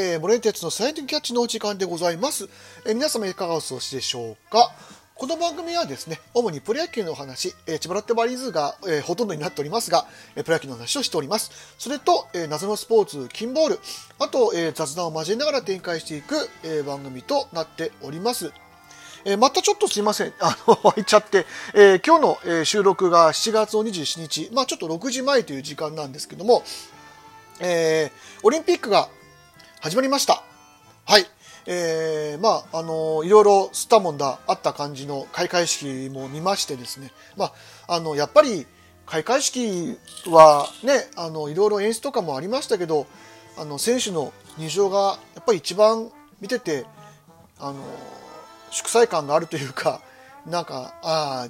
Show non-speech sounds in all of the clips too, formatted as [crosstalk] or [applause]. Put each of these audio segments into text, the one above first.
えー、モレンテツのサイエンティキャッチのお時間でございます。えー、皆様いかがお過ごしでしょうか？この番組はですね、主にプロ野球のお話、えー、千葉ロッテマリーズが、えー、ほとんどになっておりますが、えー、プロ野球の話をしております。それと、えー、謎のスポーツ、キンボール、あと、えー、雑談を交えながら展開していく、えー、番組となっております。えー、またちょっとすいません。あの、[laughs] 湧いちゃって、えー、今日の、えー、収録が7月27日、まあちょっと6時前という時間なんですけども、えー、オリンピックが始まりました。はい。えー、まあ、あの、いろいろ吸ったもんだ、あった感じの開会式も見ましてですね、まあ、あの、やっぱり、開会式はね、あの、いろいろ演出とかもありましたけど、あの、選手の入場が、やっぱり一番見てて、あの、祝祭感があるというか、[laughs] なんか、ああ、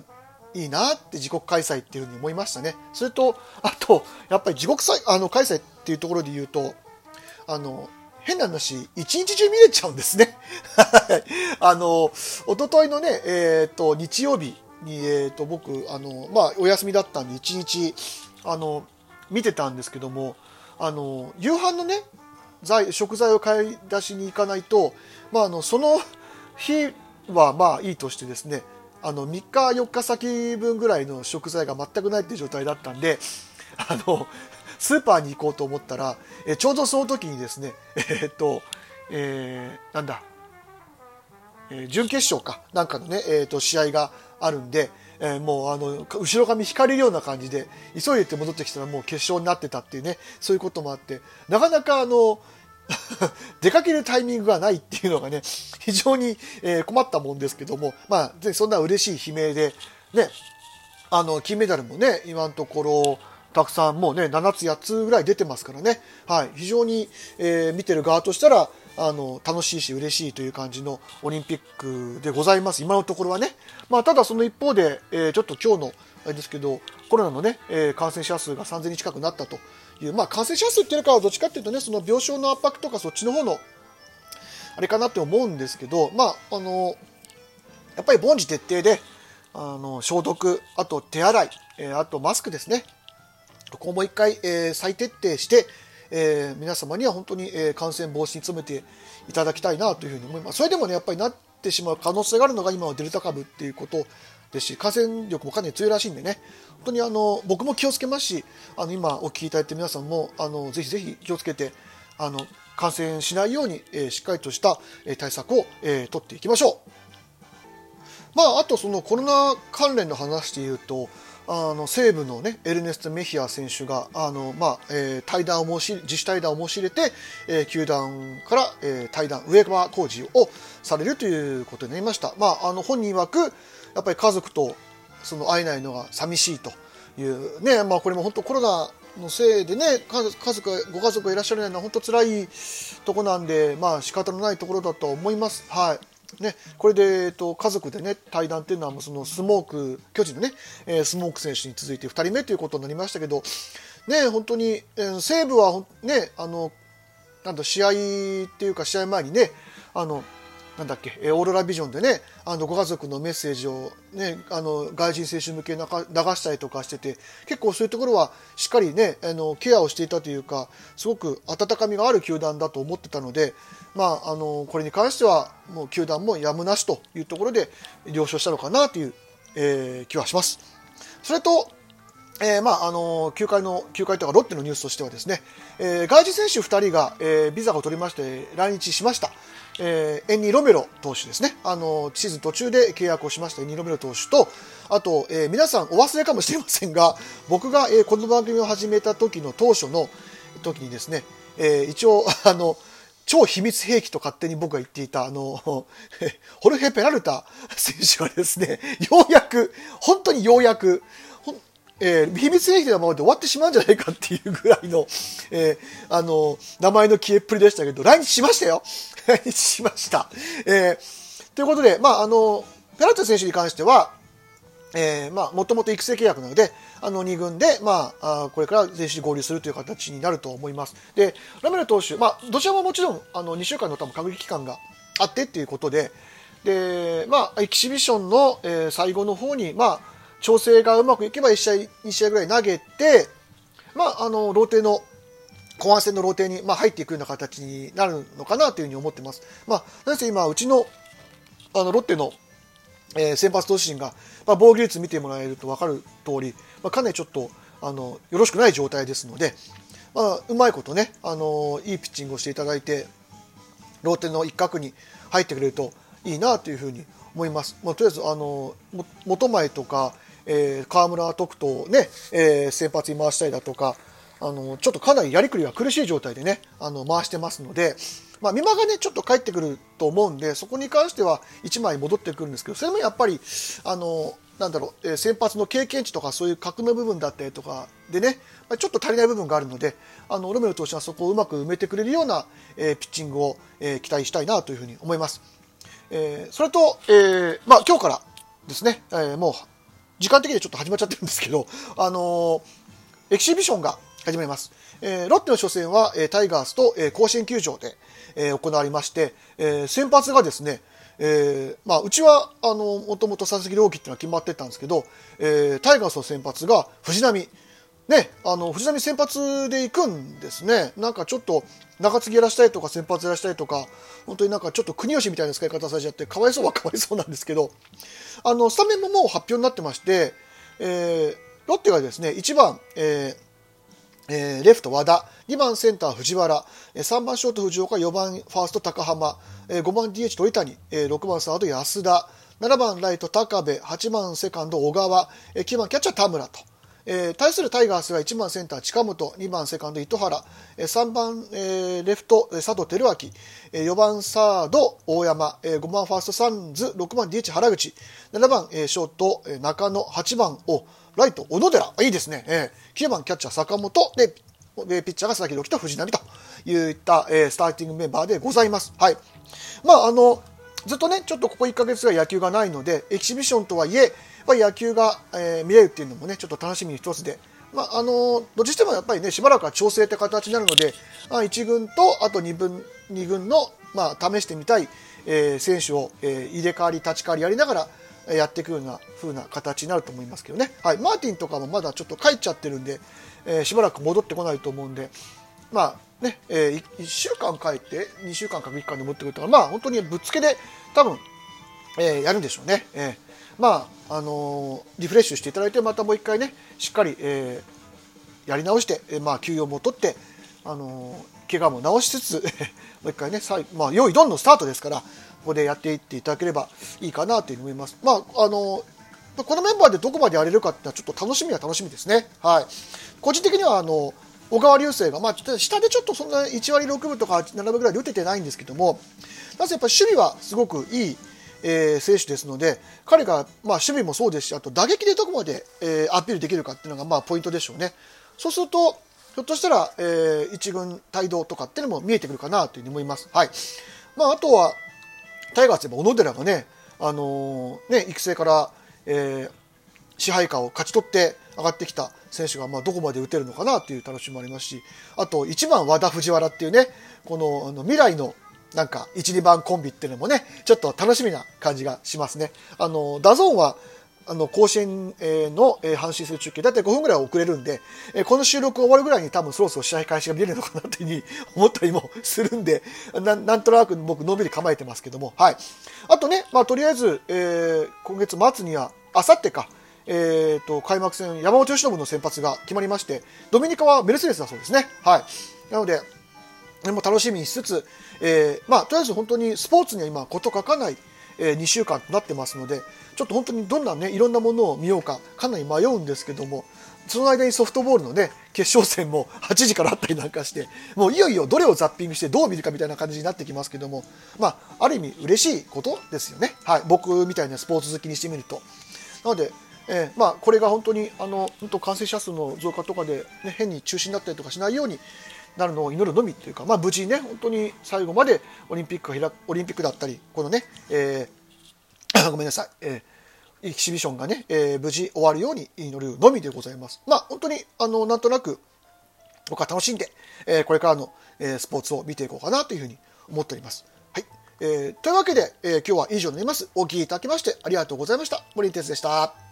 いいなって自国開催っていうふうに思いましたね。それと、あと、やっぱり自国あの開催っていうところで言うと、あの、変な話、一日中見れちゃうんですね。[laughs] あの、おとといのね、えっ、ー、と、日曜日に、えっ、ー、と、僕、あの、まあ、お休みだったんで、一日、あの、見てたんですけども、あの、夕飯のね、材食材を買い出しに行かないと、まあ、あの、その日はまあいいとしてですね、あの3日4日先分ぐらいの食材が全くないっていう状態だったんであのスーパーに行こうと思ったらえちょうどその時にですねえー、っと、えー、なんだ、えー、準決勝かなんかのね、えー、っと試合があるんで、えー、もうあの後ろ髪引かれるような感じで急いでって戻ってきたらもう決勝になってたっていうねそういうこともあってなかなかあの [laughs] 出かけるタイミングがないっていうのがね、非常に、え困ったもんですけども、まあ、そんな嬉しい悲鳴で、ね、あの、金メダルもね、今のところ、たくさんもうね、7つ、8つぐらい出てますからね、はい、非常に、えー、見てる側としたら、あの、楽しいし嬉しいという感じのオリンピックでございます。今のところはね。まあ、ただその一方で、えー、ちょっと今日の、あれですけど、コロナのね、えー、感染者数が3000人近くなったという、まあ、感染者数っていうのはどっちかっていうとね、その病床の圧迫とかそっちの方の、あれかなって思うんですけど、まあ、あの、やっぱり凡事徹底で、あの、消毒、あと手洗い、えー、あとマスクですね。ここもう一回、えー、再徹底して、えー、皆様には本当に、えー、感染防止に努めていただきたいなというふうに思います。それでもね、やっぱりなってしまう可能性があるのが今はデルタ株っていうことですし、感染力もかなり強いらしいんでね、本当にあの僕も気をつけますし、あの今お聞きいただいて皆さんもあのぜひぜひ気をつけて、あの感染しないように、えー、しっかりとした、え対策を、えー、取っていきましょう。まあ、あとそのコロナ関連の話でいうと、あの西武の、ね、エルネスト・メヒア選手があの、まあえー、対談を申し自主対談を申し入れて、えー、球団から、えー、対談上川工事をされるということになりました、まあ、あの本人曰くやっぱり家族とその会えないのが寂しいというね、まあ、これも本当コロナのせいでね家族ご家族がいらっしゃるのは本当辛いとこなんでまあ仕方のないところだと思います。はいね、これで、えっと、家族でね対談っていうのはそのスモーク巨人のね、えー、スモーク選手に続いて2人目ということになりましたけど、ね、本当に、えー、西武は、ね、あのなんだ試合っていうか試合前にねあのなんだっけ、オーロラビジョンでね、あのご家族のメッセージを、ね、あの外人選手向けに流したりとかしてて、結構そういうところはしっかりね、あのケアをしていたというか、すごく温かみがある球団だと思ってたので、まあ、あのこれに関しては、もう球団もやむなしというところで了承したのかなという、えー、気はします。それと、えー、まあ、あの球界の、球界とかロッテのニュースとしてはですね、えー、外人選手2人が、えー、ビザを取りまして来日しました。えー、エンニ・ロメロ投手ですね。あの、シーズン途中で契約をしましたエンニ・ロメロ投手と、あと、えー、皆さんお忘れかもしれませんが、[laughs] 僕が、えー、この番組を始めた時の当初の時にですね、えー、一応、あの、超秘密兵器と勝手に僕が言っていた、あの、[laughs] ホルヘ・ペラルタ選手がですね、ようやく、本当にようやく、えー、秘密兵器のままで終わってしまうんじゃないかっていうぐらいの、えー、あの、名前の消えっぷりでしたけど、来日しましたよ。[laughs] 来日しました。えー、ということで、まあ、あの、ペラルト選手に関しては、えー、まあ、もともと育成契約なので、あの、2軍で、まあ、あこれから前手合流するという形になると思います。で、ラメル投手、まあ、どちらももちろん、あの、2週間の多分、隔離期間があってっていうことで、で、まあ、エキシビションの、えー、最後の方に、まあ、調整がうまくいけば1試合、2試合ぐらい投げて、まあ、あの、ローテの後半戦のローテに、まあ、入っていくような形になるのかなというふうに思ってます。まあ、なぜ今、うちのあのロッテの、えー、先発投手陣が、まあ、防御率見てもらえると分かる通り、まあ、かなりちょっとあのよろしくない状態ですので、まあ、うまいことね、あのいいピッチングをしていただいて、ローテの一角に入ってくれるといいなというふうに思います。まあ、とりあえずあの元前とか、えー、河村徳斗をね、えー、先発に回したりだとか、あのちょっとかなりやりくりが苦しい状態でねあの回してますので、まあ、美馬がねちょっと帰ってくると思うんでそこに関しては1枚戻ってくるんですけどそれもやっぱりあのなんだろう、え先発の経験値とかそういう格の部分だったりとかでね、ちょっと足りない部分があるのであのロメロ投手はそこをうまく埋めてくれるような、えピッチングを、え期待したいなというふうに思います。えそれと、えー、まあ、今日からですね、えもう時間的にちょっと始まっちゃってるんですけど、[laughs] あのエキシビションが始まります。えー、ロッテの初戦は、えー、タイガースと、えー、甲子園球場で、えー、行われまして、えー、先発がですね、えーまあ、うちはあのもともと佐々木朗希っていうのは決まってたんですけど、えー、タイガースの先発が藤浪。ね、あの藤浪先発で行くんですね。なんかちょっと中継ぎやらしたいとか先発やらしたいとか、本当になんかちょっと国吉みたいな使い方されちゃって、かわいそうは [laughs] かわいそうなんですけど、あの、スタメンももう発表になってまして、えー、ロッテがですね、1番、えー、えー、レフト和田、2番センター藤原、3番ショート藤岡、4番ファースト高浜、5番 DH 鳥谷、6番サード安田、7番ライト高部、8番セカンド小川、9番キャッチャー田村と。えー、対するタイガースが1番センター近本、2番セカンド糸原、えー、3番、えー、レフト佐藤輝明、えー、4番サード大山、えー、5番ファーストサンズ、6番 DH 原口、7番、えー、ショート、中野、8番をライト、小野寺。いいですね。えー、9番キャッチャー、坂本。で、ピッチャーが佐々木朗希と藤浪といった、えー、スターティングメンバーでございます。はい。まあ、あの、ずっとね、ちょっとここ1ヶ月は野球がないので、エキシビションとはいえ、ぱり野球が、えー、見れるっていうのもね、ちょっと楽しみに一つで、まあ、あのどっちしてもやっぱりね、しばらくは調整って形になるので、まあ、1軍と、あと2軍 ,2 軍の、まあ、試してみたい、えー、選手を、えー、入れ替わり、立ち替わりやりながら、やっていくような風な形になると思いますけどね、はい、マーティンとかもまだちょっと帰っちゃってるんで、えー、しばらく戻ってこないと思うんで、まあねえー、1週間帰って2週間か3日間で持ってくるとか、まあ、本当にぶっつけで多分、えー、やるんでしょうね。えー。まああの、リフレッシュしていただいてまたもう一回ねしっかり、えー、やり直して、えー、まあ、休養も取って、あの、怪我も治しつつ [laughs] もう一回ねまあ、用意どんどんスタートですからここでやっていっていただければいいかなというふうに思います。まああのこのメンバーでどこまでやれるかってのはちょっと楽しみは楽しみですね。はい。個人的にはあの小川流星が、まあ、下でちょっとそんな1割6分とか7分ぐらい打ててないんですけども、なぜやっぱり守備はすごくいい、えー、選手ですので、彼が、まあ、守備もそうですし、あと打撃でどこまで、えー、アピールできるかっていうのが、まあ、ポイントでしょうね。そうすると、ひょっとしたら、えー、一軍帯同とかっていうのも見えてくるかなというふうに思います。はい。まあ、あとは、タイガースでも小野寺がね、あのー、ね、育成から、えー、支配下を勝ち取って上がってきた選手が、まあ、どこまで打てるのかなという楽しみもありますし、あと、1番和田藤原っていうね、このあの未来のなんか、1、2番コンビっていうのもね、ちょっと楽しみな感じがしますね。あの、 DAZN は、あの、甲子園の阪神戦中継、だいたい5分ぐらい遅れるんで、この収録終わるぐらいに多分そろそろ試合開始が見れるのかなというふうに [laughs] 思ったりもするんで、ななんとなく僕のんびり構えてますけども、はい。あとね、まあとりあえず、えー、今月末には、あさってか、えーと、開幕戦、山本由伸の先発が決まりまして、ドミニカはメルセデスだそうですね。はい。なので、も楽しみにしつつ、えー、まあ、とりあえず本当にスポーツには今、こと書かない、えー、2週間となってますので、ちょっと本当にどんなね、いろんなものを見ようか、かなり迷うんですけども、その間にソフトボールのね、決勝戦も [laughs] 8時からあったりなんかして、もういよいよどれをザッピングしてどう見るかみたいな感じになってきますけども、まあ、ある意味嬉しいことですよね。はい。僕みたいなスポーツ好きにしてみると。なので、えー、まあ、これが本当にあの本当感染者数の増加とかで、ね、変に中止になったりとかしないようになるのを祈るのみというか、まあ、無事にね本当に最後までオリンピックが開オリンピックだったりこのね、えー、[coughs] ごめんなさい、えー、エキシビションがね、えー、無事終わるように祈るのみでございます。まあ、本当にあのなんとなく僕は楽しんで、えー、これからの、えー、スポーツを見ていこうかなというふうに思っております。はいえー、というわけで、えー、今日は以上になります。お聴きいただきましてありがとうございました。森哲でした。